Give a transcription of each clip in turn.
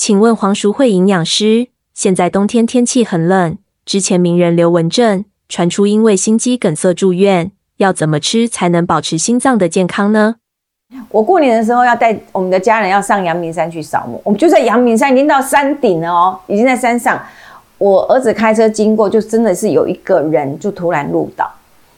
请问黄淑慧营养师，现在冬天天气很冷，之前名人刘文正传出因为心肌梗塞住院，要怎么吃才能保持心脏的健康呢？我过年的时候要带我们的家人要上阳明山去扫墓，我们就在阳明山已经到山顶了哦，已经在山上。我儿子开车经过，就真的是有一个人就突然路倒，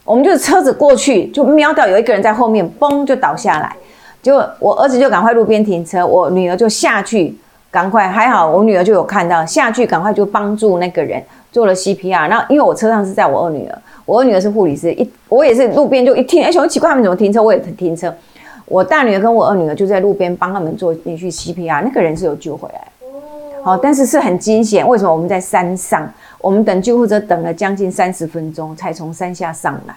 我们就车子过去就瞄到有一个人在后面，嘣就倒下来，结果我儿子就赶快路边停车，我女儿就下去。赶快，还好我女儿就有看到下去，赶快就帮助那个人做了 CPR。然后因为我车上是在我二女儿，我二女儿是护理师，一我也是路边就一听，哎，很奇怪他们怎么停车，我也停车。我大女儿跟我二女儿就在路边帮他们做连续 CPR，那个人是有救回来。好，但是是很惊险。为什么我们在山上？我们等救护车等了将近三十分钟才从山下上来，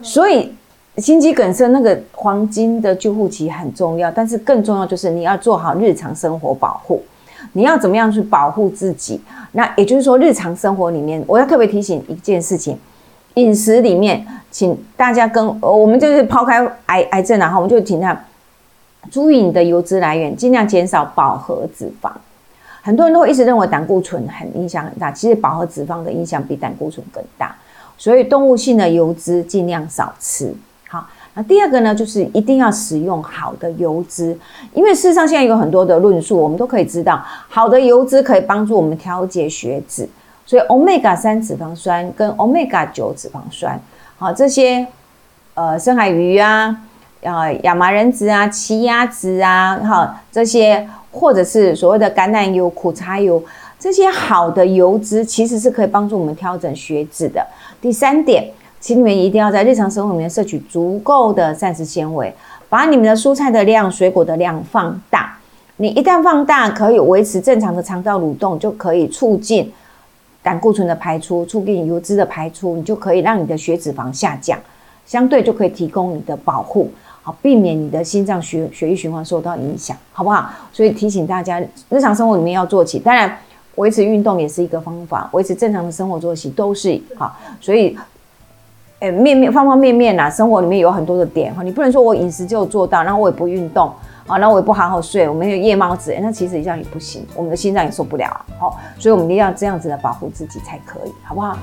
所以。心肌梗塞那个黄金的救护期很重要，但是更重要就是你要做好日常生活保护。你要怎么样去保护自己？那也就是说，日常生活里面，我要特别提醒一件事情：饮食里面，请大家跟我们就是抛开癌癌症然后我们就请他注意你的油脂来源，尽量减少饱和脂肪。很多人都会一直认为胆固醇很影响很大，其实饱和脂肪的影响比胆固醇更大。所以动物性的油脂尽量少吃。好那第二个呢，就是一定要使用好的油脂，因为事实上现在有很多的论述，我们都可以知道，好的油脂可以帮助我们调节血脂，所以 omega 三脂肪酸跟 omega 九脂肪酸，好这些呃深海鱼啊，呃亚麻仁籽啊、奇亚籽啊，哈这些或者是所谓的橄榄油、苦茶油，这些好的油脂其实是可以帮助我们调整血脂的。第三点。请你们一定要在日常生活里面摄取足够的膳食纤维，把你们的蔬菜的量、水果的量放大。你一旦放大，可以维持正常的肠道蠕动，就可以促进胆固醇的排出，促进油脂的排出，你就可以让你的血脂肪下降，相对就可以提供你的保护，好避免你的心脏血血液循环受到影响，好不好？所以提醒大家，日常生活里面要做起，当然维持运动也是一个方法，维持正常的生活作息都是好，所以。诶，面面方方面面呐，生活里面有很多的点哈，你不能说我饮食就做到，然后我也不运动啊，然后我也不好好睡，我们有夜猫子，那其实这样也不行，我们的心脏也受不了。好，所以我们一定要这样子的保护自己才可以，好不好？